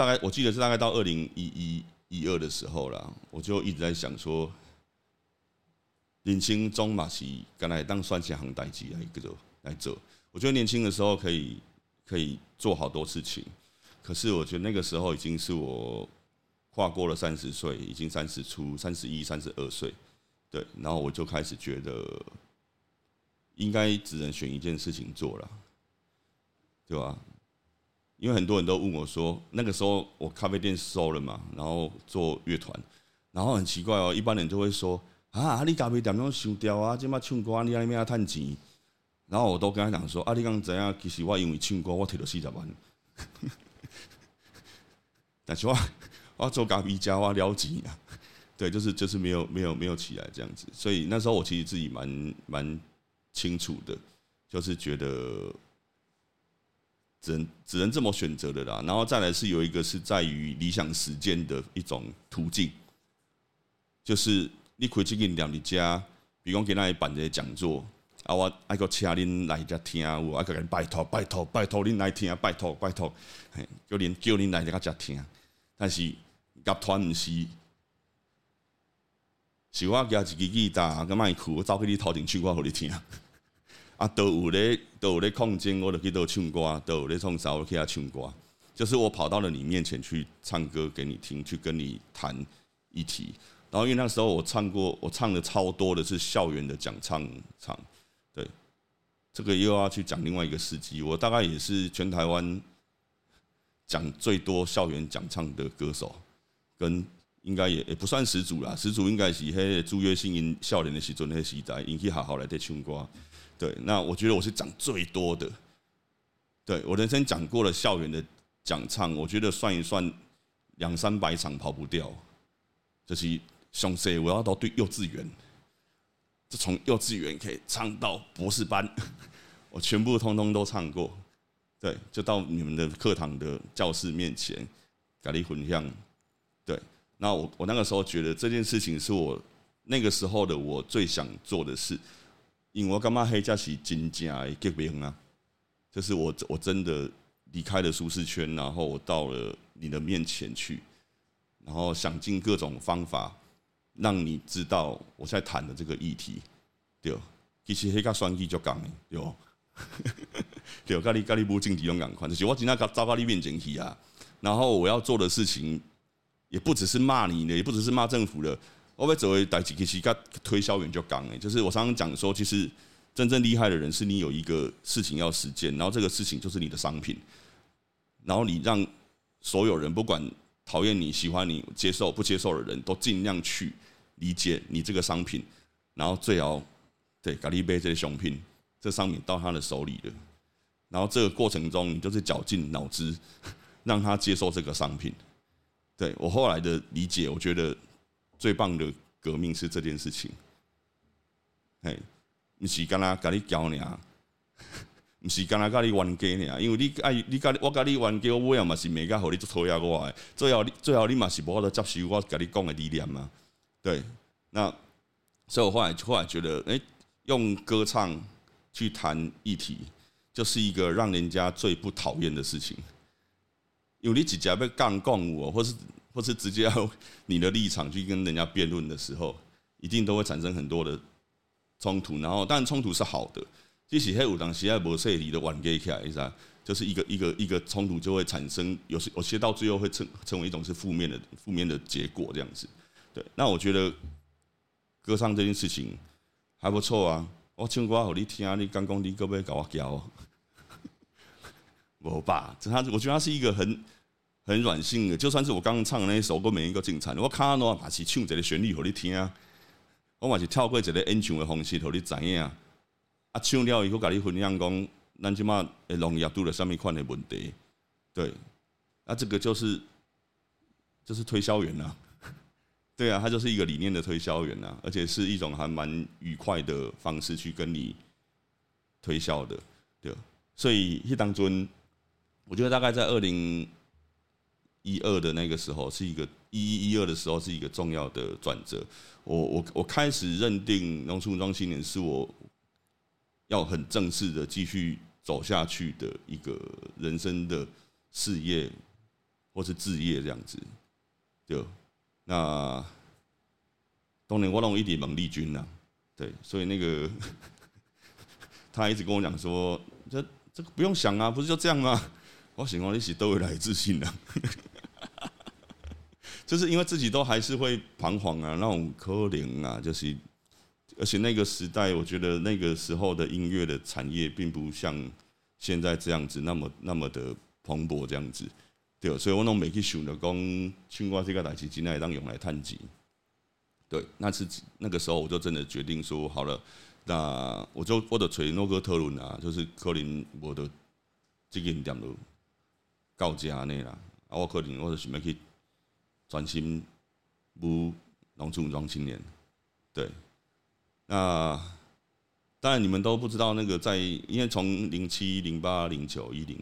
大概我记得是大概到二零一一一二的时候啦，我就一直在想说，年轻中马西刚才当算起行代机来一个来做，我觉得年轻的时候可以可以做好多事情，可是我觉得那个时候已经是我跨过了三十岁，已经三十出、三十一、三十二岁，对，然后我就开始觉得应该只能选一件事情做了，对吧？因为很多人都问我说，那个时候我咖啡店收了嘛，然后做乐团，然后很奇怪哦，一般人就会说啊，你咖啡店拢收掉啊，即马唱歌你阿咩啊趁钱？然后我都跟他讲说，啊，你刚怎样？其实我因为唱歌，我摕了四十万，但是我我做咖啡家我了钱啊，对，就是就是没有没有没有起来这样子，所以那时候我其实自己蛮蛮清楚的，就是觉得。只能只能这么选择的啦，然后再来是有一个是在于理想实践的一种途径，就是你可以去跟两家，比如讲给那里办一个讲座啊，我爱个请恁来家听，我爱个人拜托拜托拜托恁来听，拜托拜托，叫恁叫恁来家听，但是乐团毋是，是我举一支吉他，咁卖苦，我走去你头前唱歌互你听。啊，都有咧，都有咧空间，我就去都唱歌，都有咧唱啥，我去遐唱歌。就是我跑到了你面前去唱歌给你听，去跟你谈议题。然后因为那时候我唱过，我唱的超多的是校园的讲唱场，对，这个又要去讲另外一个司机。我大概也是全台湾讲最多校园讲唱的歌手，跟应该也也不算始祖啦，始祖应该是迄朱月信因少年的时阵那时代，引起好好来在唱歌。对，那我觉得我是讲最多的。对我人生讲过了校园的讲唱，我觉得算一算两三百场跑不掉。就是兄弟，我要到对幼稚园，就从幼稚园可以唱到博士班，我全部通通都唱过。对，就到你们的课堂的教室面前，咖喱混香。对，那我我那个时候觉得这件事情是我那个时候的我最想做的事。因为我感觉黑才是真正的革命啊！就是我我真的离开了舒适圈，然后我到了你的面前去，然后想尽各种方法让你知道我在谈的这个议题。对，其实黑个双击就讲的，对，对，咖喱咖喱不经济用赶快，就是我今天糟糕你面前去啊！然后我要做的事情也不只是骂你的，也不只是骂政府的。我被作为代几其实个推销员就讲诶，就是我常常讲说，其实真正厉害的人是你有一个事情要实践，然后这个事情就是你的商品，然后你让所有人不管讨厌你、喜欢你、接受不接受的人都尽量去理解你这个商品，然后最好对咖喱杯这些商品，这商品到他的手里了，然后这个过程中你就是绞尽脑汁让他接受这个商品。对我后来的理解，我觉得。最棒的革命是这件事情，嘿，不是干那跟你教你啊，不是干那跟你冤家你啊，因为你爱你跟我跟你冤家我，也嘛是每个好你做讨厌我的，最后你最后你嘛是无法接受我跟你讲的理念嘛，对，那所以我后来后来觉得，哎，用歌唱去谈议题，就是一个让人家最不讨厌的事情，因为你直接被杠杠我，或是。或是直接要你的立场去跟人家辩论的时候，一定都会产生很多的冲突。然后，但冲突是好的。即使黑五党喜爱博塞里的晚给起来，是吧？就是一个一个一个冲突就会产生，有些有些到最后会成成为一种是负面的负面的结果这样子。对，那我觉得歌唱这件事情还不错啊。我唱歌好你听，你刚讲你可不可以搞我教？我吧，这他我觉得他是一个很。很软性的，就算是我刚刚唱的那一首歌，每一个精彩，我看到嘛是唱一个旋律给你听啊，我嘛是跳过一个演唱的方式给你知影啊。啊，唱了以后，跟你分享讲，咱即马诶农业拄了什么款的问题？对，那这个就是就是推销员呐，对啊，他就是一个理念的推销员呐，而且是一种还蛮愉快的方式去跟你推销的，对。所以一当中，我觉得大概在二零。一二的那个时候是一个一一一二的时候是一个重要的转折。我我我开始认定农村武装青年是我要很正式的继续走下去的一个人生的事业或是置业这样子，就。那当年我弄一点猛力军呐，对，所以那个 他一直跟我讲说，这这个不用想啊，不是就这样吗？我喜欢一起都会来自信的，就是因为自己都还是会彷徨啊，那种可怜啊，就是，而且那个时代，我觉得那个时候的音乐的产业并不像现在这样子那么那么的蓬勃这样子。对，所以我拢没去想着讲唱歌这个代志，真来当用来探钱。对，那是那个时候我就真的决定说好了，那我就我的锤诺哥特伦啊，就是可能我的这个点都到家内啦，啊，我可能我就想要去专心舞农村装青年。对，那当然你们都不知道那个在，因为从零七、零八、零九、一零。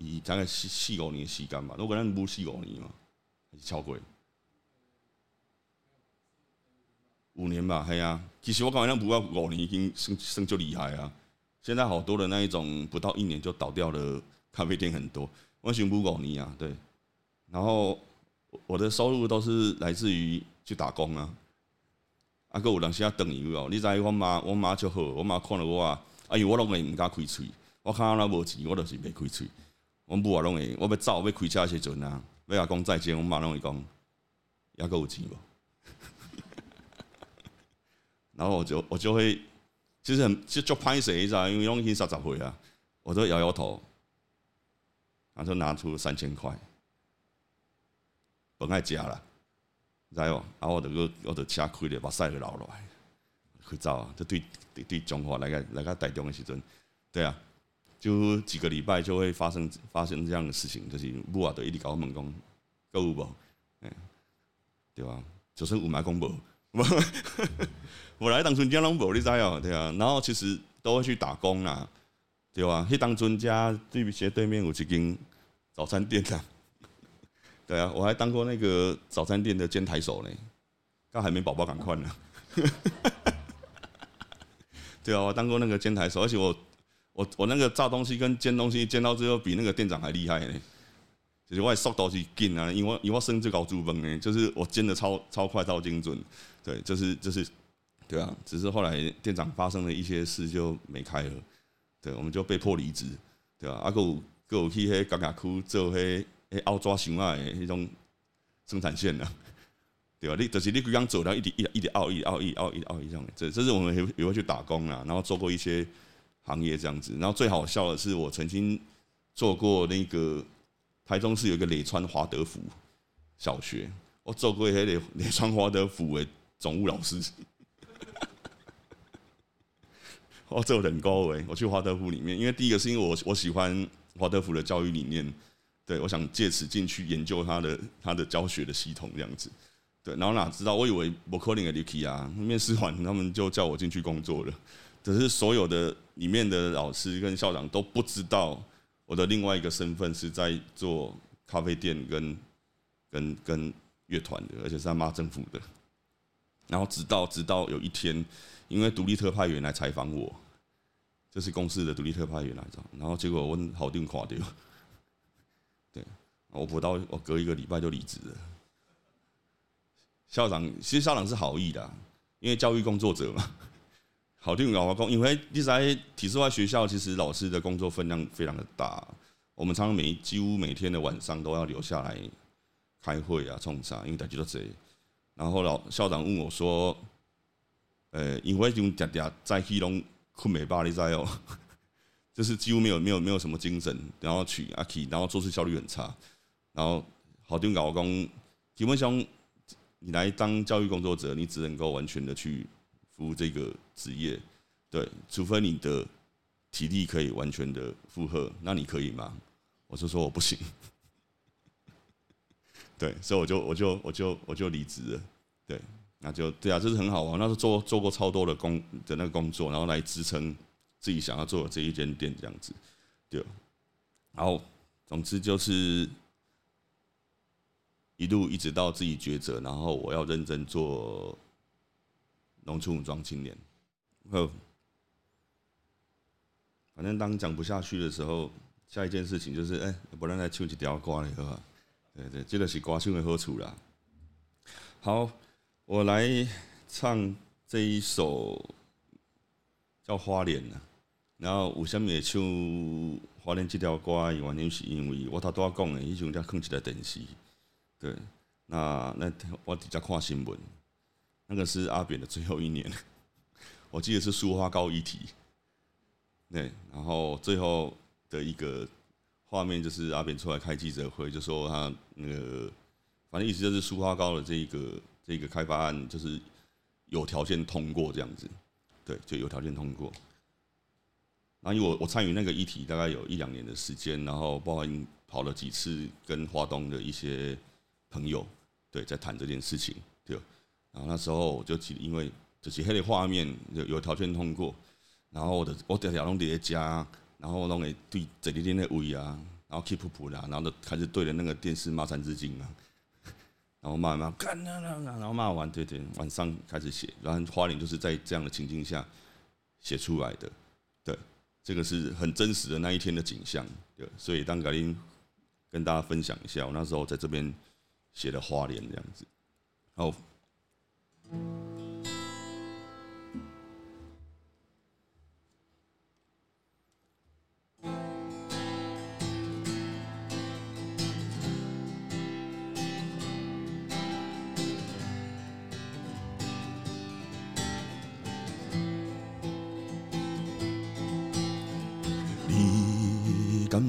以大概四四五年时间吧，我可能舞四五年嘛，还是超过五年吧，系啊。其实我感觉咱舞啊五年已经算算就厉害啊。现在好多的那一种不到一年就倒掉了咖啡店很多，我选舞五年啊，对。然后我的收入都是来自于去打工啊。啊，个有当时啊等伊哦，你知我妈我妈就好，我妈看了我啊，哎呦我拢会毋敢开喙，我看到那无钱，我就是袂开喙。我母啊，拢会，我要走，要开车时阵啊，要阿讲再见，我妈拢会讲，还够有钱无？然后我就我就会，其实很就就拍谁一下，因为拢已经三十岁啊，我都摇摇头，然后就拿出三千块，本爱加了，知哦，然后我就我就车开了，把赛就捞落来，去走啊，就对对对中华来个来个台中的时阵，对啊。就几个礼拜就会发生发生这样的事情，就是母啊，就一直搞我们讲购物无，对吧？就是五买公无，我来当村家拢无，你知哦，对啊。然后其实都会去打工啊，对啊？去当村家对斜对面有一间早餐店的，对啊，我还当过那个早餐店的煎台手呢，刚海绵宝宝赶快呢，对啊，我当过那个煎台手，而且我。我我那个炸东西跟煎东西煎到最后比那个店长还厉害呢，就是我速度是紧啊，因为因为我生最高猪崩呢，就是我煎的超超快超精准，对，就是就是，对啊，只是后来店长发生了一些事就没开了，对，我们就被迫离职，对吧？啊，个有个有去迄嘎嘎区做迄迄凹抓熊啊的迄种生产线啊，对吧？你就是你刚走了一直一一直凹一凹一凹一凹一这样，这这是我们也也会去打工啊，然后做过一些。行业这样子，然后最好笑的是，我曾经做过那个台中市有一个磊川华德福小学，我做过那磊磊川华德福的总务老师，我做很高诶，我去华德福里面，因为第一个是因为我我喜欢华德福的教育理念，对我想借此进去研究他的他的教学的系统这样子，对，然后哪知道我以为我可能的 Lucky 啊，面试完他们就叫我进去工作了。只是所有的里面的老师跟校长都不知道我的另外一个身份是在做咖啡店跟跟跟乐团的，而且是他妈政府的。然后直到直到有一天，因为独立特派员来采访我，这是公司的独立特派员来着，然后结果我好定垮掉，对，我不到我隔一个礼拜就离职了。校长其实校长是好意的，因为教育工作者嘛。好定搞工，因为你在体制外学校，其实老师的工作分量非常的大。我们常常每几乎每天的晚上都要留下来开会啊、冲啥，因为大家都这。然后老校长问我说：“呃，因为种嗲嗲在去拢困美巴你知哦，就是几乎没有没有没有什么精神，然后去阿 K，然后做事效率很差。然后好听搞工，基本上你来当教育工作者，你只能够完全的去。”服务这个职业，对，除非你的体力可以完全的负荷，那你可以吗？我就说我不行，对，所以我就我就我就我就离职了，对，那就对啊，这是很好玩，那是做做过超多的工的那个工作，然后来支撑自己想要做的这一间店这样子，对，然后总之就是一路一直到自己抉择，然后我要认真做。农村武装青年，后反正当讲不下去的时候，下一件事情就是，哎，不然来唱一条歌了，对对，这个是歌唱的好处啦。好，我来唱这一首叫《花莲》呐。然后为什么会唱《花莲》这条歌？原因是因为我头拄仔讲的，以前在看一个电视。对，那那我直接看新闻，那个是阿扁的最后一年，我记得是苏花高一题。对，然后最后的一个画面就是阿扁出来开记者会，就说他那个，反正意思就是苏花高的这一个这个开发案就是有条件通过这样子，对，就有条件通过。然后因为我我参与那个议题大概有一两年的时间，然后包含跑了几次跟华东的一些朋友，对，在谈这件事情，对。然后那时候我就记，因为就是黑的画面有有条件通过。然后我的我条条拢伫咧家，然后拢会对这里边的位啊，然后 keep 普啦，然后就开始对着那个电视骂三字经啊，然后骂骂干啊，然后骂完对对，晚上开始写，然后花莲就是在这样的情境下写出来的，对，这个是很真实的那一天的景象，对，所以当格林跟大家分享一下，我那时候在这边写的花莲这样子，好。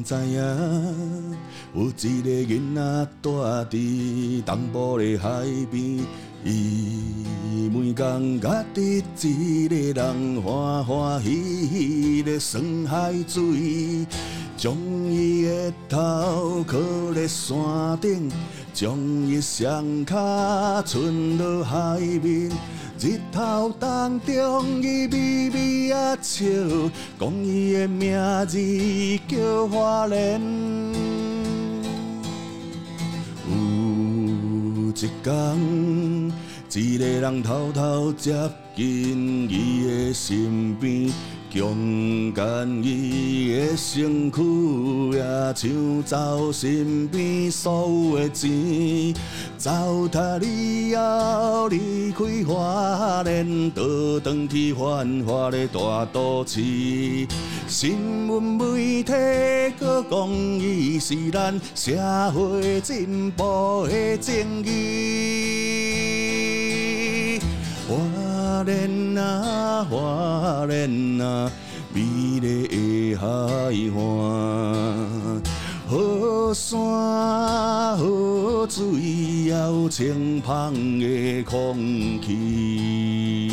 知影？有一个囡仔住伫东部的海边，伊每工甲伫一个人欢欢喜喜的耍海水，将伊的头靠在山顶，将伊双脚伸到海面。日头当中，伊微微啊笑，讲伊的名字叫花莲。有一天，一个人偷偷接近伊的身边。强奸伊的身躯，也抢走身边所有的钱，糟蹋以后离开花莲，倒转去繁华的大都市。新闻媒体搁讲伊是咱社会进步的证据。花莲啊，花莲啊，美丽的海岸，好山好水，也有清芳的空气。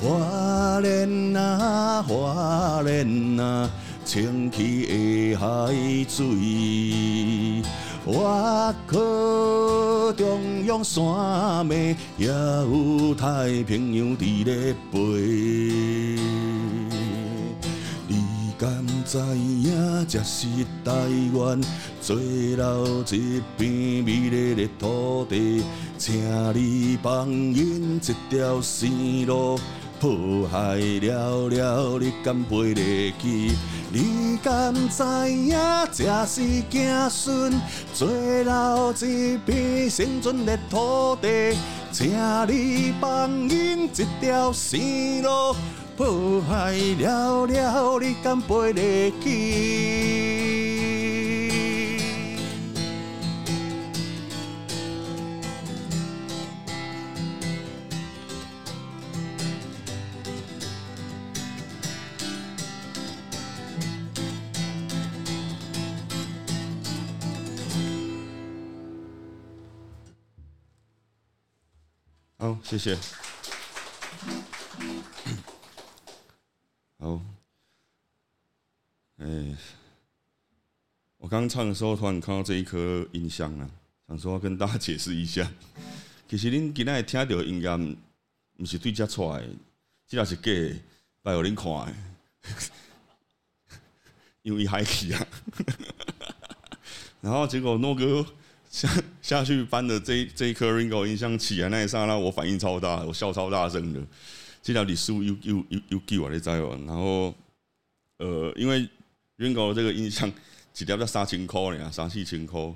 花莲啊，花莲啊，清气的海水。我靠中央山脉，也有太平洋伫咧飞。你敢知影这是台湾最老一片美丽的土地？请你放引一条生路，破坏了了，你敢背得起？你敢知影，这是子孙最后一片生存的土地？请你放引一条生路，破坏了了，你敢背得起？谢谢。好，哎，我刚唱的时候，突然看到这一颗音箱啊，想说跟大家解释一下。其实恁今仔听到音乐，不是对家出来，这也是假，拜互恁看的，因为嗨起啊。然后结果诺哥像。下去搬的这这一颗 Ringo 音箱起来那一刹那，我反应超大，我笑超大声的。这条李师傅又又又又给我来摘哦。然后呃，因为 Ringo 这个音箱几条要三千块呢，三四千块。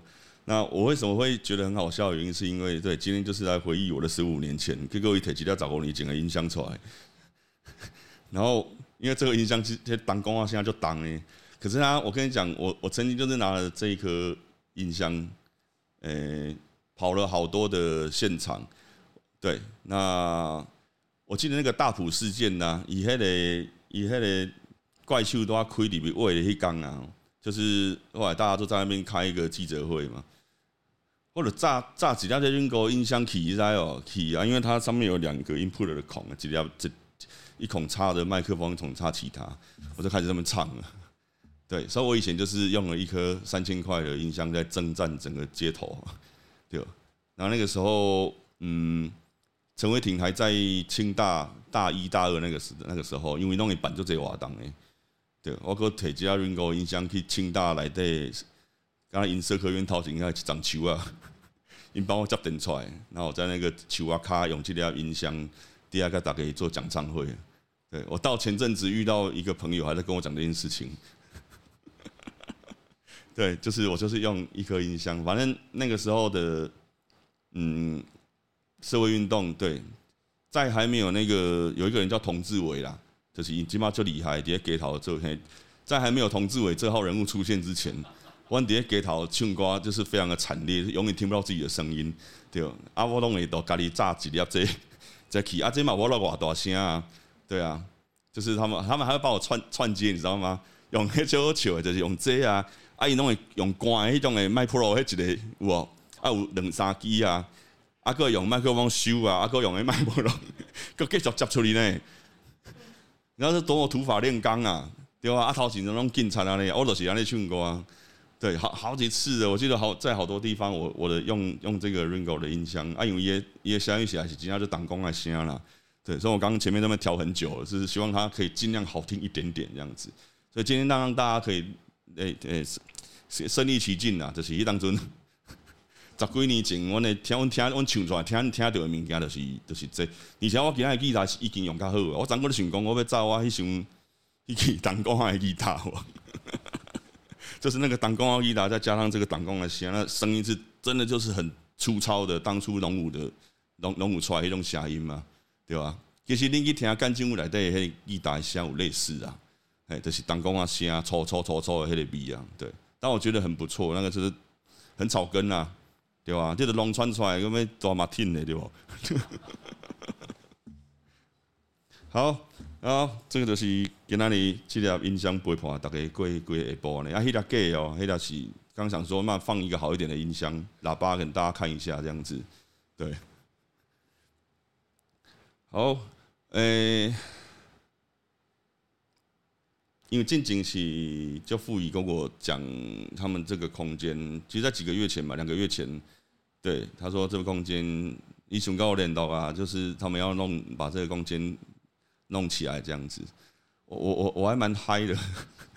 那我为什么会觉得很好笑？原因是因为对今天就是来回忆我的十五年前，给各位提几条找过你整个音箱出来。然后因为这个音箱其实当工啊，现在就当哎。可是他，我跟你讲，我我曾经就是拿了这一颗音箱，诶，跑了好多的现场。对，那我记得那个大埔事件呢，以迄个以迄个怪兽都要开里面喂的一缸啊。就是后来大家都在那边开一个记者会嘛，或者炸炸几条在用个音箱起在哦起啊，因为它上面有两个 input 的孔，几条这一孔插的麦克风，一孔插其他，我就开始这么唱了。对，所以我以前就是用了一颗三千块的音箱在征战整个街头，对。然后那个时候，嗯，陈伟霆还在清大大一大二那个时那个时候，因为弄一版就这瓦当诶。对，我搁摕只啊 Ringo 音箱去清大来底，刚刚音色科院头前个长球啊，因帮我接电出来，然后我在那个球啊卡用这条音箱，第二个打给做讲唱会。对我到前阵子遇到一个朋友，还在跟我讲这件事情。对，就是我就是用一颗音箱，反正那个时候的，嗯，社会运动，对，在还没有那个有一个人叫童志伟啦。就是起码就厉害，伫咧街头做嘿，在还没有童志伟这号人物出现之前，我伫咧街头唱歌就是非常的惨烈，永远听不到自己的声音，对。啊，我拢会都家己炸几粒这这去，啊，这嘛我了偌大声啊，对啊，就是他们他们还会把我串串接，你知道吗？用迄种笑的，就是用这啊，啊，伊拢会用关迄种的麦 pro 迄一个有无？啊，有两三支啊，啊，个用麦克风收啊，啊，个用的麦 pro，个继续接出去呢。你要是多么土法炼钢啊，对啊，啊头前那种警察啊，那我都是安尼唱歌啊，对，好好几次的，我记得好在好多地方，我我的用用这个 Ringo 的音箱，啊，因为也也响一起来是尽量就挡光来声啦，对，所以我刚刚前面那边调很久，就是希望它可以尽量好听一点点这样子，所以今天让让大家可以诶诶身身临其境啊，就是迄当中。十几年前，阮诶听阮听阮唱出来，听听到诶物件，就是就是这。而且我其他诶吉他是已经用较好，我昨个咧想讲，我要走我迄首迄支弹弓诶吉他，就是那个弹弓诶吉他，再加上这个弹弓诶声，那声音是真的就是很粗糙的。当初龙武的龙龙武出来迄种声音嘛，对吧？其实恁去听干净屋内底迄吉他声有类似啊，哎，就是弹弓啊声，粗粗粗粗的迄个味啊，对。但我觉得很不错，那个就是很草根啊。对吧？这个弄穿出来，咁样多马听的，对不？好，啊，这个就是今仔日这条音箱陪伴大家过过下晡呢。啊，迄条假哦，迄条是刚想说，那放一个好一点的音箱喇叭，给大家看一下，这样子。对，好，诶。因为近景是就傅仪跟我讲，他们这个空间，其实在几个月前吧，两个月前，对他说这个空间，一雄跟我练到啊，就是他们要弄把这个空间弄起来这样子，我我我我还蛮嗨的，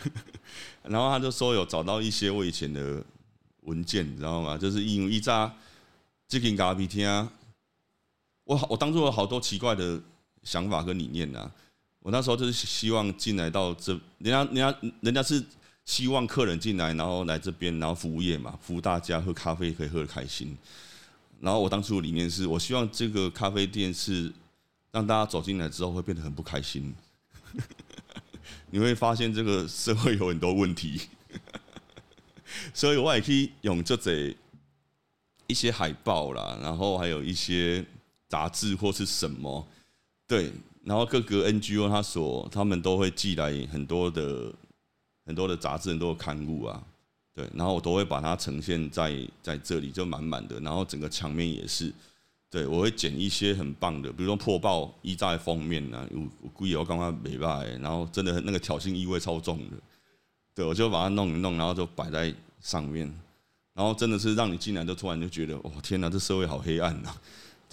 然后他就说有找到一些我以前的文件，你知道吗？就是因为一扎这间咖啡厅，我我当初有好多奇怪的想法跟理念呐。我那时候就是希望进来到这，人家人家人家是希望客人进来，然后来这边，然后服务业嘛，服务大家喝咖啡可以喝的开心。然后我当初的理念是我希望这个咖啡店是让大家走进来之后会变得很不开心。你会发现这个社会有很多问题，所以我也可以用这些一些海报啦，然后还有一些杂志或是什么，对。然后各个 NGO 他所他们都会寄来很多的很多的杂志、很多刊物啊，对，然后我都会把它呈现在在这里，就满满的。然后整个墙面也是，对我会剪一些很棒的，比如说破报一在封面啊，有故意我刚刚美败，然后真的那个挑衅意味超重的，对我就把它弄一弄，然后就摆在上面，然后真的是让你进来就突然就觉得，哦天哪，这社会好黑暗呐！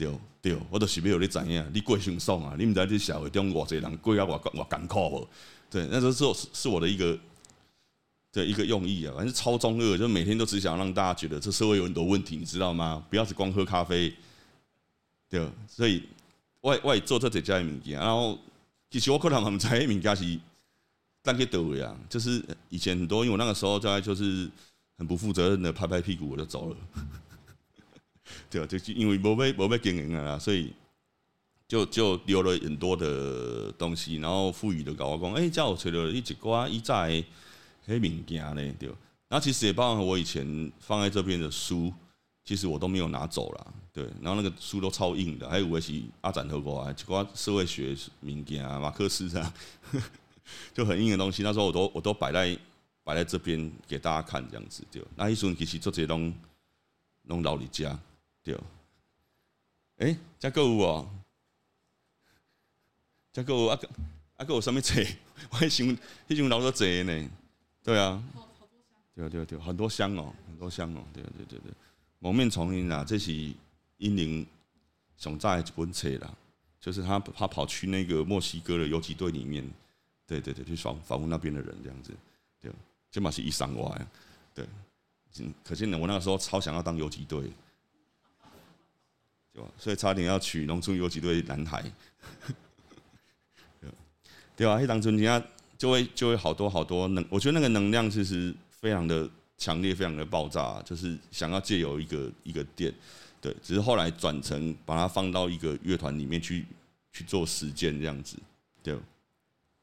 对对，我都是要你知影，你过轻松啊！你唔知这社会中偌济人过啊，偌偌艰苦无？对，那时候是是我的一个的一个用意啊，反正超中二，就每天都只想让大家觉得这社会有很多问题，你知道吗？不要只光喝咖啡，对，所以我我也做这几家的物件，然后其实我可能唔知迄物件是但可以得位啊，就是以前很多，因为我那个时候在就是很不负责任的拍拍屁股我就走了，对啊，就因为无被无被经营啊，所以就就留了很多的东西，然后赋予的搞我讲，哎，叫我吹了一直瓜一在黑物件呢，对，然后其实也包含我以前放在这边的书，其实我都没有拿走了，对，然后那个书都超硬的，还有我是阿展和过啊，一寡社会学物件啊，马克思啊。就很硬的东西，那时候我都我都摆在摆在这边给大家看，这样子对。那一瞬其实做这拢拢老李家对。哎，加购物哦，加购物啊啊，购有什么册？我还想，迄种老多册呢。对啊，对对对，很多箱哦，很多箱哦，对对对对。蒙面丛林啊，这是英灵熊在一本册啦，就是他他跑去那个墨西哥的游击队里面。对对对，去访访问那边的人这样子，对，起码是一三哇呀，对，可见呢，我那个时候超想要当游击队，对吧？所以差点要娶农村有几对男孩，对对吧？一当春天就会就会好多好多能，我觉得那个能量其实非常的强烈，非常的爆炸，就是想要借由一个一个店，对，只是后来转成把它放到一个乐团里面去去做实践这样子，对。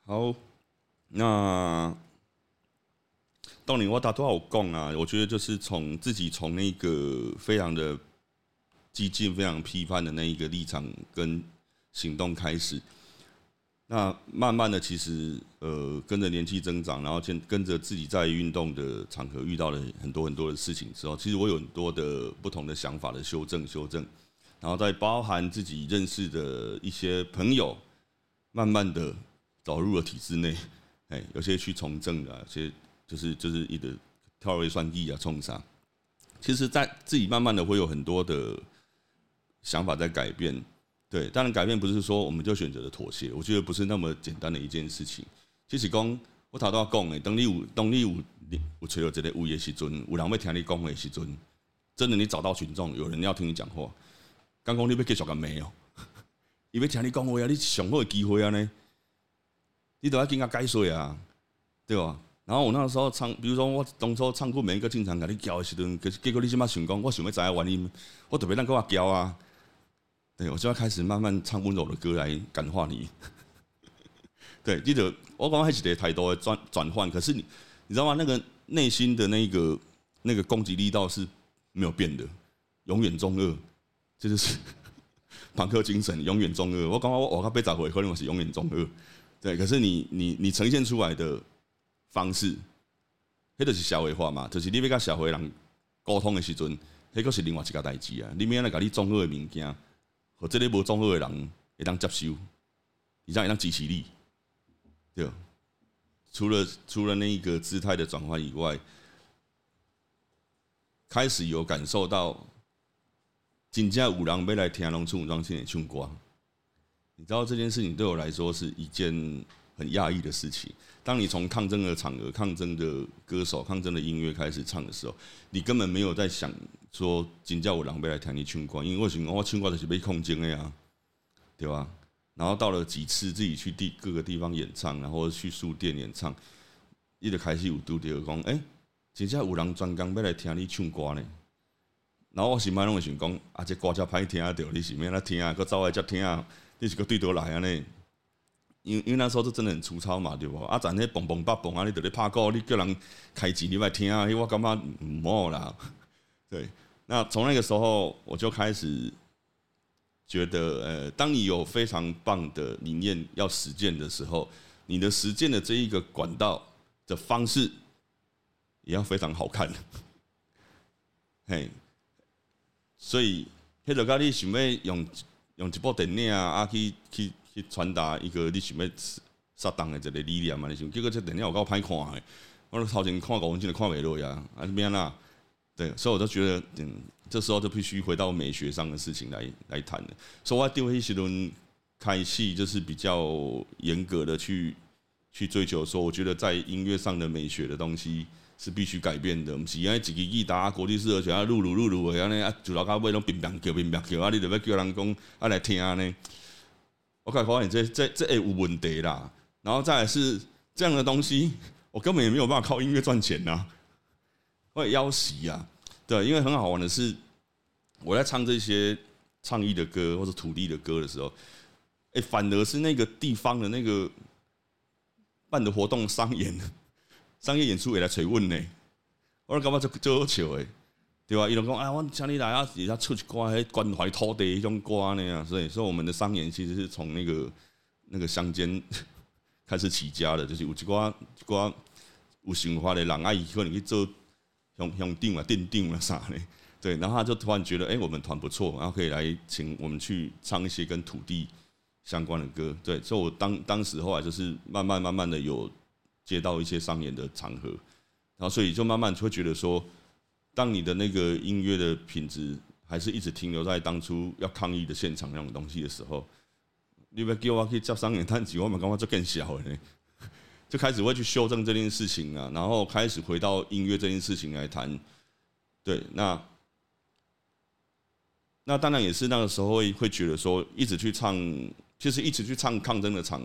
好，那到你我打多少共啊？我觉得就是从自己从那个非常的激进、非常批判的那一个立场跟行动开始，那慢慢的，其实呃，跟着年纪增长，然后跟跟着自己在运动的场合遇到了很多很多的事情之后，其实我有很多的不同的想法的修正、修正，然后再包含自己认识的一些朋友，慢慢的。导入了体制内，哎，有些去从政的，有些就是就是一个跳位算计啊，冲杀。其实，在自己慢慢的会有很多的想法在改变，对，当然改变不是说我们就选择了妥协，我觉得不是那么简单的一件事情。其实讲，我头都要讲诶，等你有，等你有，有找到这个物业时阵，有人要听你讲的时阵，真的你找到群众，有人要听你讲话，刚刚你要继续干没有？伊要听你讲话啊，你上好的机会啊呢？你都要跟他解说啊，对吧？然后我那时候唱，比如说我当初唱过每一个经常给你叫的时阵，可是结果你起码想讲，我想要知影原因，我特别让跟我叫啊，对我就要开始慢慢唱温柔的歌来感化你。对，记得我刚刚开始的太多转转换，可是你你知道吗？那个内心的那个那个攻击力道是没有变的，永远中二，这就是 朋克精神，永远中二。我刚刚我我刚被找回，可能我是永远中二。对，可是你你你呈现出来的方式，迄就是社会化嘛，就是你要跟社会人沟通的时阵，迄个是另外一个代志啊。你免来甲你中二的物件，和这里无综合的人会当接受，你这样会当支持你，对。除了除了那一个姿态的转换以外，开始有感受到，真正有人要来听农村武装青年唱歌。你知道这件事情对我来说是一件很压抑的事情。当你从抗争的场合、抗争的歌手、抗争的音乐开始唱的时候，你根本没有在想说今叫我狼狈来听你唱歌，因为为什么我唱歌就是被控制的呀，对吧？然后到了几次自己去地各个地方演唱，然后去书店演唱，一直开始有拄着讲，哎，真正有人专工要来听你唱歌呢。然后我心满拢会想讲，啊，这歌叫歹听啊着，你是免来听啊，搁走来接听啊。你是个对头来啊？呢，因因为那时候是真的很粗糙嘛，对不？啊，咱那蹦蹦八蹦啊，你得咧拍歌，你叫人开机你来听啊，迄我感觉唔好啦。对，那从那个时候我就开始觉得，呃，当你有非常棒的理念要实践的时候，你的实践的这一个管道的方式也要非常好看。嘿，所以迄个咖你想要用。用一部电影啊啊，去去去传达一个你想要杀党的这个理念嘛？你想，结果这电影有够歹看的，我头前看五分钟都看袂落呀，啊是变啦？对，所以我就觉得，嗯，这时候就必须回到美学上的事情来来谈了。所以我丢一些轮开戏，就是比较严格的去去追求，说我觉得在音乐上的美学的东西。是必须改变的，毋是安一支吉他国际式而且啊，录录录录的安尼啊，就老到尾拢乒乓叫乒乓叫啊，你就要叫人讲啊来听呢？我开发现这这这会有问题啦。然后再来是，这样的东西，我根本也没有办法靠音乐赚钱呐，会要袭啊。对，因为很好玩的是，我在唱这些倡议的歌或者土地的歌的时候，哎，反而是那个地方的那个办的活动商演、商业演出也来催问呢。我说干嘛就就好笑诶，对吧？伊拢讲哎，我请你来啊，也要出去歌，还关怀土地一种歌那样。所以，所以我们的商演其实是从那个那个乡间 开始起家的，就是有一寡一寡有想法的人啊，伊可能去做用用定了、奠定了啥呢。对，然后他就突然觉得，哎，我们团不错，然后可以来请我们去唱一些跟土地相关的歌。对，所以我当当时后来就是慢慢慢慢的有接到一些商演的场合。然后，所以就慢慢会觉得说，当你的那个音乐的品质还是一直停留在当初要抗议的现场那种东西的时候，你不叫我可以叫商演探几，我们刚刚就更小了，就开始会去修正这件事情啊，然后开始回到音乐这件事情来谈。对，那那当然也是那个时候会会觉得说，一直去唱，其实一直去唱抗争的场，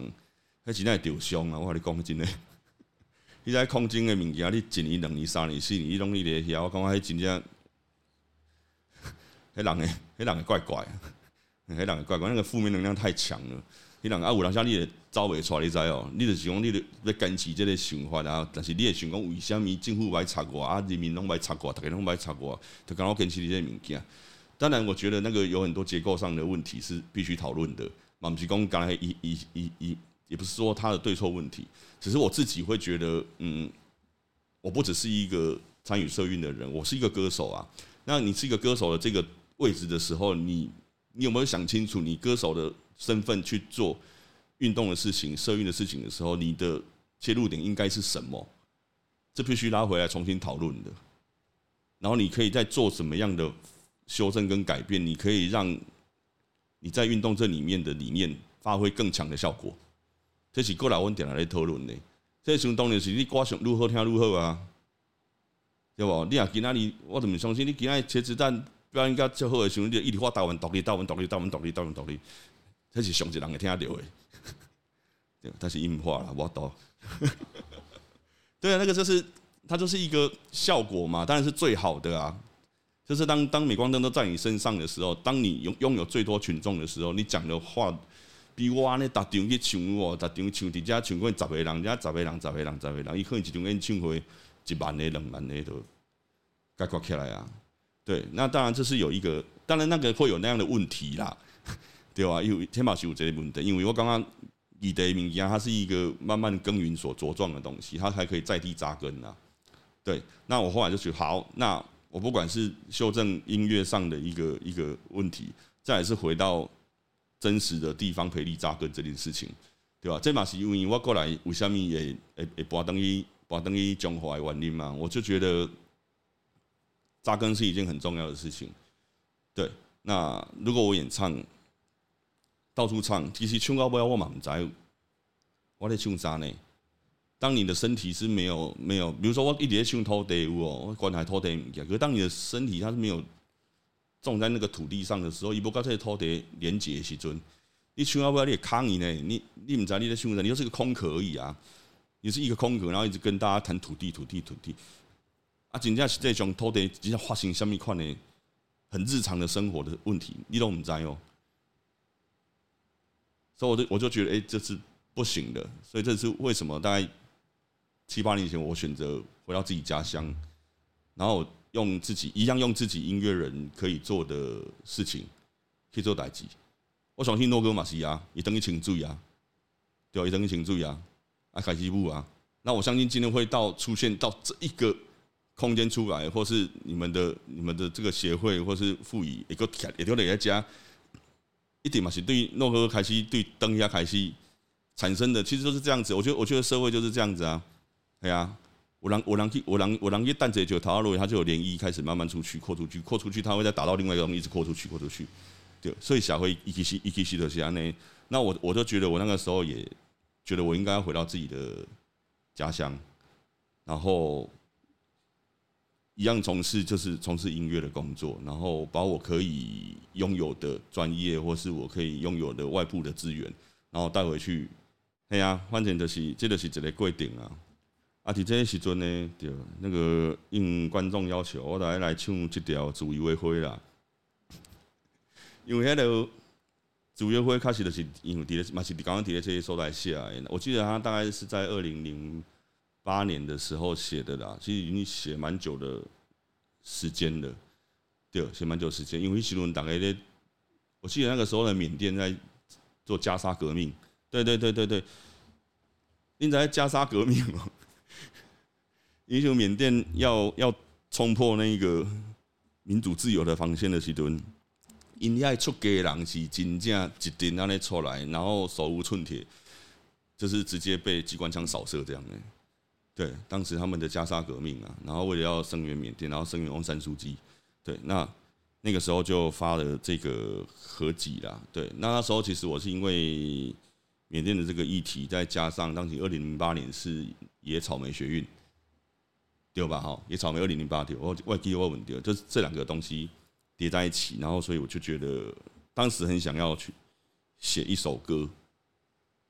还真在丢胸啊！我跟你讲真的。你在空军的物件，你一年、两年、三年、四年，你拢你咧遐，我感觉迄真正，迄人诶，迄人诶怪怪，迄人诶怪怪，那个负面能量太强了。迄人啊，有人像你也走袂出来，你知哦？你就是讲，你咧要坚持即个想法啊，但是你也想讲，为什么政府歹插我啊？人民拢歹插我，大家拢歹插我，就刚好坚持你这物件。当然，我觉得那个有很多结构上的问题是必须讨论的。嘛，毋是讲刚才一、一、一、一。也不是说他的对错问题，只是我自己会觉得，嗯，我不只是一个参与社运的人，我是一个歌手啊。那你是一个歌手的这个位置的时候，你你有没有想清楚，你歌手的身份去做运动的事情、社运的事情的时候，你的切入点应该是什么？这必须拉回来重新讨论的。然后你可以再做什么样的修正跟改变？你可以让你在运动这里面的理念发挥更强的效果。这是过来阮定来咧讨论的。这时当然是你歌上如何听如何啊，对无？你啊今仔日，我怎么相信你今仔日茄子蛋表演甲最好的时候，你就一直发台湾独立、台湾独立、台湾独立、台湾独立，这是上一人会听到的。对，但是音化了，我懂。对啊，那个就是它就是一个效果嘛，当然是最好的啊。就是当当镁光灯都在你身上的时候，当你拥拥有最多群众的时候，你讲的话。比我安尼逐场去唱哦，逐场唱伫遮唱过十个人，遮十个人，十个人，十个人，伊可能一场演唱会一万个、两万个都概括起来啊。对，那当然这是有一个，当然那个会有那样的问题啦，对吧？因为天马是有这个问题，因为我刚刚以的物件，它是一个慢慢耕耘所茁壮的东西，它还可以在地扎根呐。对，那我后来就觉得好，那我不管是修正音乐上的一个一个问题，再是回到。真实的地方培力扎根这件事情，对吧？这嘛是因为我过来为什么也也也不等于不等于中华的原因嘛？我就觉得扎根是一件很重要的事情。对，那如果我演唱，到处唱，其实唱到尾我嘛唔知，我在唱啥呢？当你的身体是没有没有，比如说我一直在唱土地哦，我关怀土地物件，可是当你的身体它是没有。种在那个土地上的时候，伊无甲这个土地连接的时阵，你唱啊不要你抗议呢？你你唔知你在唱啥？你就是个空壳而已啊！你是一个空壳，然后一直跟大家谈土地、土地、土地。啊，真正是这种土地，真正发生什么款的很日常的生活的问题，你都唔知哦。所以我就我就觉得，哎，这是不行的。所以这是为什么？大概七八年前，我选择回到自己家乡，然后。用自己一样用自己音乐人可以做的事情去做代志。我相信诺哥马西亚也等于请注意啊，对啊，也等于请注意啊，啊，凯西布啊。那我相信今天会到出现到这一个空间出来，或是你们的你们的这个协会，或是赋予一个也都得在家一点嘛，是对诺哥凯西对灯下凯西产生的，其实都是这样子。我觉得我觉得社会就是这样子啊，对啊。我让我让去我让我让一弹子就逃到路，它就有涟漪开始慢慢出去扩出去扩出去，它会再打到另外一个东西，一直扩出去扩出去。对，所以小辉一起吸一起吸的是安内。那我我就觉得我那个时候也觉得我应该要回到自己的家乡，然后一样从事就是从事音乐的工作，然后把我可以拥有的专业或是我可以拥有的外部的资源，然后带回去。系啊，反正就是这就是一个规定啊。啊，伫这个时阵呢，就，那个应观众要求，我来来唱这条《自由的花》啦。因为迄个《自由花》开始就是因为伫咧，嘛是刚刚伫咧这些所在写。我记得他大概是在二零零八年的时候写的啦，其实已经写蛮久的时间了。对，写蛮久时间，因为时阵大概咧，我记得那个时候的缅甸在做加沙革命。对对对对对，因在加沙革命哦。英雄缅甸要要冲破那个民主自由的防线的时阵，因遐出家人是真正一定安尼出来，然后手无寸铁，就是直接被机关枪扫射这样的。对，当时他们的加沙革命啊，然后为了要声援缅甸，然后声援翁山书记，对，那那个时候就发了这个合集啦。对，那那时候其实我是因为缅甸的这个议题，再加上当时二零零八年是野草莓学运。对吧？哈，野草莓二零零八条，我外地我稳掉，就是这两个东西叠在一起，然后所以我就觉得当时很想要去写一首歌，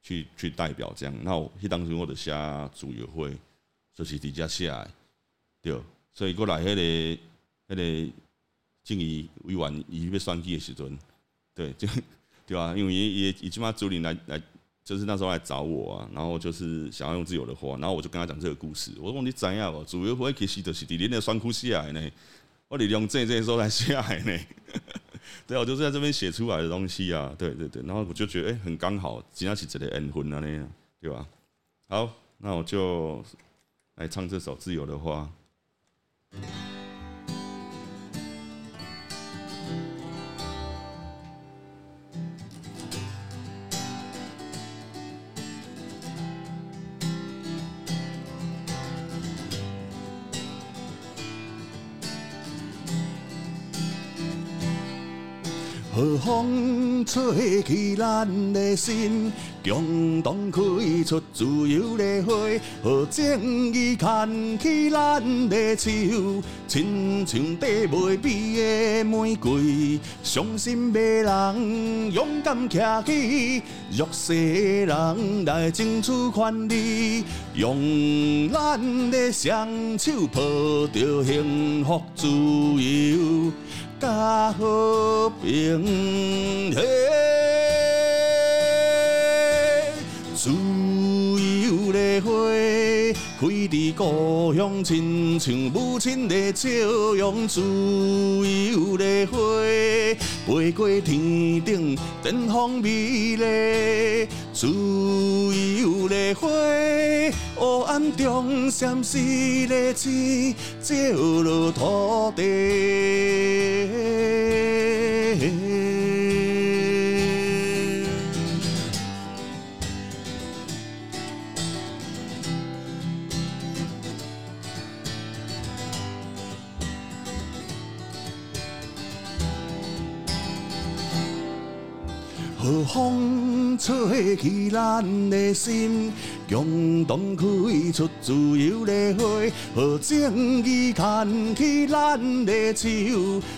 去去代表这样。那我当时我的写主也会就是底下写来，对，所以过来迄个迄个正义委员伊要选举的时阵，对，就 对啊？因为也也起码主理来来。就是那时候来找我啊，然后就是想要用自由的话，然后我就跟他讲这个故事。我说你怎样哦？主要会其实就是伫恁的酸苦下来呢，我利用这这时候来下来呢。对，我就是在这边写出来的东西啊。对对对，然后我就觉得哎，很刚好，今天是这个恩婚啊那样，对吧？好，那我就来唱这首《自由的花》。和风吹起咱的心，共同开出自由的花；和正义牵起咱的手，亲像缀袂比的玫瑰。伤心的人勇敢站起，弱势的人来争取权利，用咱的双手抱着幸福自由。加和平，开伫故乡，亲像母亲的笑容。自由的花飞过天顶，绽放美丽。自由的花，黑暗中闪烁的星，照落土地。风吹起咱的心，共同开出自由的花；和正义牵起咱的手，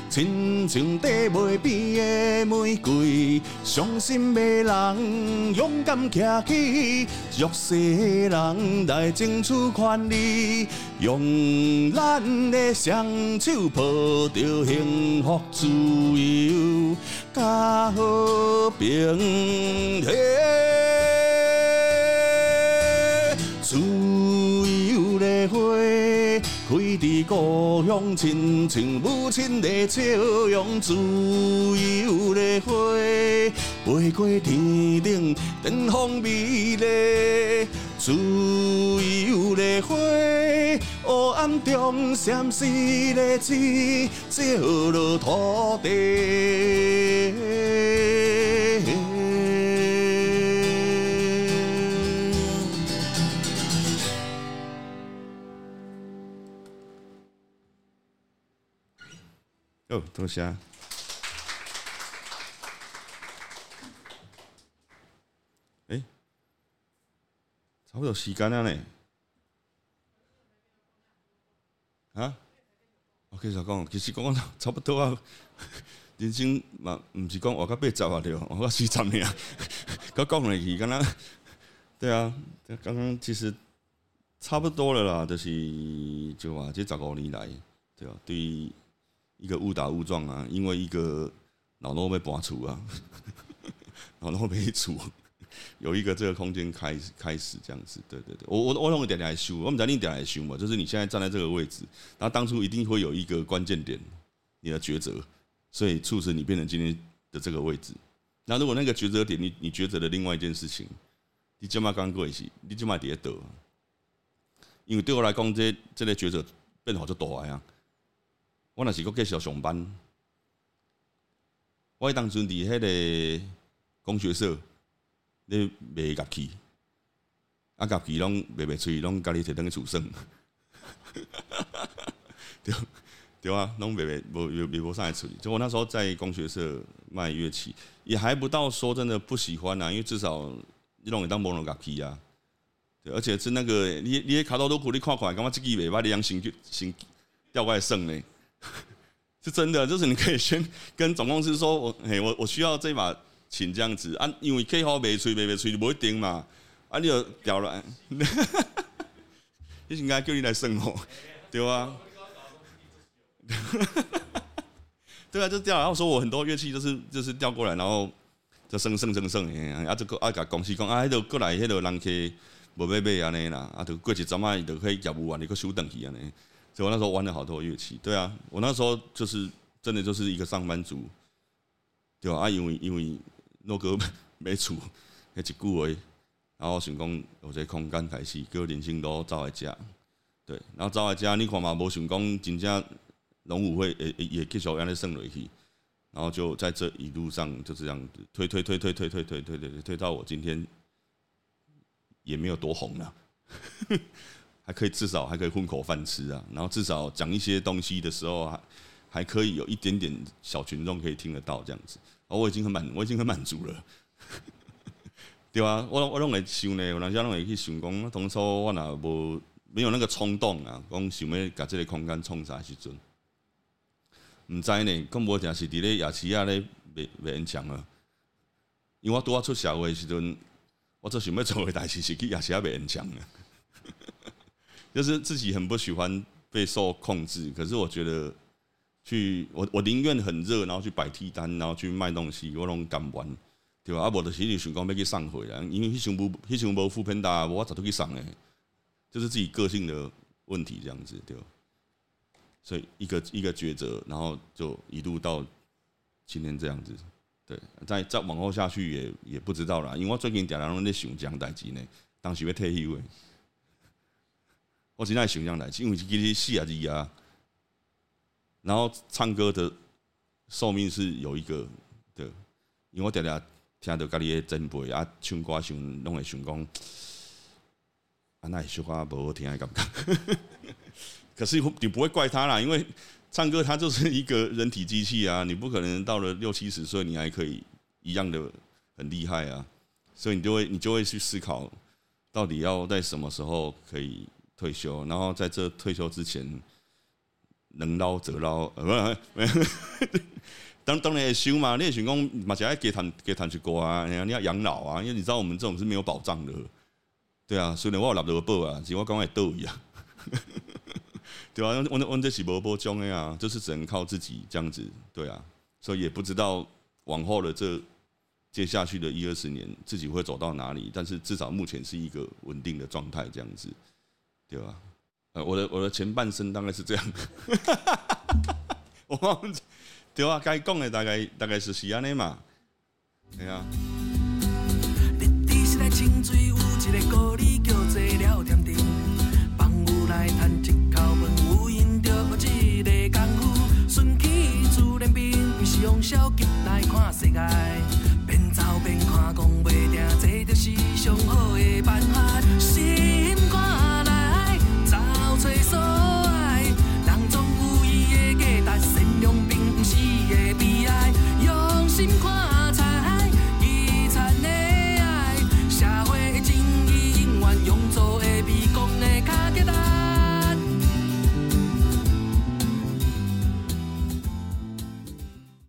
亲像缀袂变的玫瑰。伤心的。人勇敢站起，弱势的。人来争取权利，用咱的。双手抱着幸福自由。加和平，故乡，亲像母亲的笑容。自由的花飞过天顶，绽放美丽。自由的花，黑暗中闪烁的星，照落土地。哦，多谢。差不多时间了呢，啊？我继续讲，其实讲讲差不多啊。人生嘛，毋是讲活到八十啊，对，活到四十年啊。佮讲落去，敢若对啊，刚刚其实差不多了啦，就是就啊，这十五年来，对吧？对一个误打误撞啊，因为一个老罗被拔除啊，老罗被除，有一个这个空间开开始这样子，对对对，我我我用点点来修，我们在另点来修嘛，就是你现在站在这个位置，然后当初一定会有一个关键点，你的抉择，所以促使你变成今天的这个位置。那如果那个抉择点，你你抉择的另外一件事情。你即马刚过去，你即马伫咧倒，因为对我来讲，这这个抉择变好就大啊！我若是搁继续上班，我当阵伫迄个工学社咧卖乐器，啊乐器拢卖卖出去，拢家己摕等去厝算，对对啊，拢卖卖无卖无啥来处理。就我那时候在工学社卖乐器，也还不到说真的不喜欢啊，因为至少。你拢会当摸弄乐器啊？对，而且是那个你你卡到都苦，你看看，感觉这支尾巴你样心就心掉过来剩呢？是真的，就是你可以先跟总公司说，我 嘿，我我需要这把琴这样子啊，因为 K 号没吹没没吹，你不会定嘛？啊，你就掉了，你应该叫你来剩哦，对啊，对啊，就掉。然后说我很多乐器都是就是调过来，然后。就算算算算，啊，这个啊，甲公司讲啊，迄个过来，迄个人客无买买安尼啦，啊，就过一阵啊，伊就可以业务员，你个收等去安尼。所以我那时候玩了好多乐器，对啊，我那时候就是真的就是一个上班族，对吧？啊，因为因为诺哥 没厝，迄一句话，然后想讲有这空间开始，叫人生都走来遮，对，然后走来遮，你看嘛，无想讲真正农务会也也继续安尼算落去。然后就在这一路上就这样推推推推推推推推推推到我今天也没有多红了，还可以至少还可以混口饭吃啊。然后至少讲一些东西的时候还还可以有一点点小群众可以听得到这样子。哦，我已经很满，我已经很满足了，对啊，我我拢会想呢，我那时拢会去想讲，当初我若无没有那个冲动啊，讲想要把这个空间创啥时阵。毋知呢，咁无定是伫咧夜市啊咧卖卖烟枪啊。因为我拄我出社会时阵，我最想要做诶代志是去夜市啊卖烟枪啊。就是自己很不喜欢被受控制，可是我觉得去我我宁愿很热，然后去摆替单，然后去卖东西，我拢敢玩，对吧？啊，无就是你想讲要去送货啦，因为迄想无迄想无副片大，我早都去送诶，就是自己个性的问题这样子，对？所以一个一个抉择，然后就一路到今天这样子，对，再再往后下去也也不知道了，因为我最近常常在想这样代志呢，当时要退休诶，我现在想这样代志，因为其实四啊字啊，然后唱歌的寿命是有一个的，因为我常常听到家己的前辈啊唱歌时拢会想讲，啊那说话无好听的感觉。可是你不会怪他啦，因为唱歌他就是一个人体机器啊，你不可能到了六七十岁你还可以一样的很厉害啊，所以你就会你就会去思考，到底要在什么时候可以退休，然后在这退休之前能捞则捞，呃不，当当然也修嘛，你也想讲马上要给谈给谈去过啊，你要养老啊，因为你知道我们这种是没有保障的，对啊，虽然我有立到个保啊，只我刚刚也斗一样。对啊，我我这是无波中的啊，就是只能靠自己这样子，对啊，所以也不知道往后的这接下去的一二十年自己会走到哪里，但是至少目前是一个稳定的状态，这样子，对、啊？呃，我的我的前半生大概是这样，我忘记，对啊，该讲的大概大概是是安尼嘛，对啊。用来看世界，边走边看，讲定，这就是上好的办法。